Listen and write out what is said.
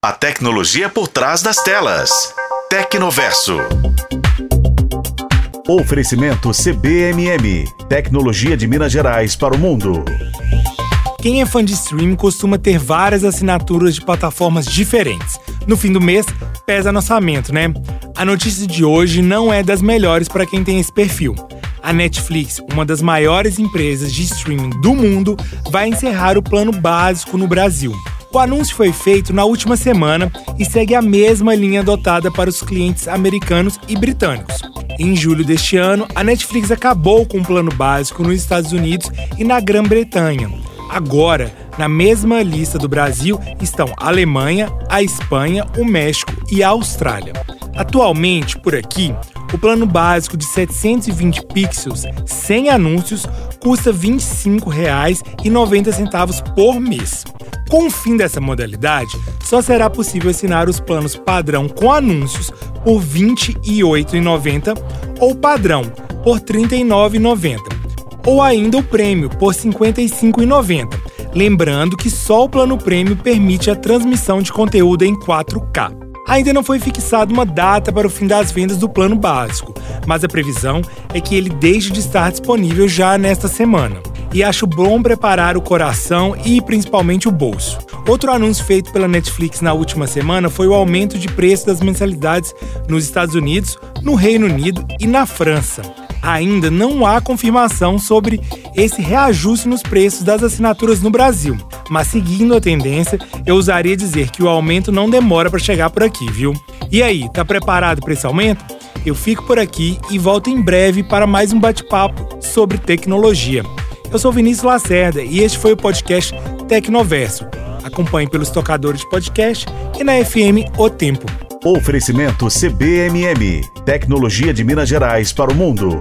A tecnologia por trás das telas. Tecnoverso. Oferecimento CBMM. Tecnologia de Minas Gerais para o mundo. Quem é fã de streaming costuma ter várias assinaturas de plataformas diferentes. No fim do mês, pesa no orçamento, né? A notícia de hoje não é das melhores para quem tem esse perfil. A Netflix, uma das maiores empresas de streaming do mundo, vai encerrar o plano básico no Brasil. O anúncio foi feito na última semana e segue a mesma linha adotada para os clientes americanos e britânicos. Em julho deste ano, a Netflix acabou com o plano básico nos Estados Unidos e na Grã-Bretanha. Agora, na mesma lista do Brasil estão a Alemanha, a Espanha, o México e a Austrália. Atualmente, por aqui, o plano básico de 720 pixels sem anúncios custa R$ 25,90 por mês. Com o fim dessa modalidade, só será possível assinar os planos padrão com anúncios por R$ 28,90 ou padrão por R$ 39,90, ou ainda o prêmio por R$ 55,90. Lembrando que só o plano prêmio permite a transmissão de conteúdo em 4K. Ainda não foi fixada uma data para o fim das vendas do plano básico, mas a previsão é que ele deixe de estar disponível já nesta semana. E acho bom preparar o coração e principalmente o bolso. Outro anúncio feito pela Netflix na última semana foi o aumento de preço das mensalidades nos Estados Unidos, no Reino Unido e na França ainda não há confirmação sobre esse reajuste nos preços das assinaturas no Brasil. Mas seguindo a tendência, eu usaria dizer que o aumento não demora para chegar por aqui, viu? E aí, tá preparado para esse aumento? Eu fico por aqui e volto em breve para mais um bate-papo sobre tecnologia. Eu sou Vinícius Lacerda e este foi o podcast Tecnoverso. Acompanhe pelos tocadores de podcast e na FM O Tempo. Oferecimento CBMM. Tecnologia de Minas Gerais para o mundo.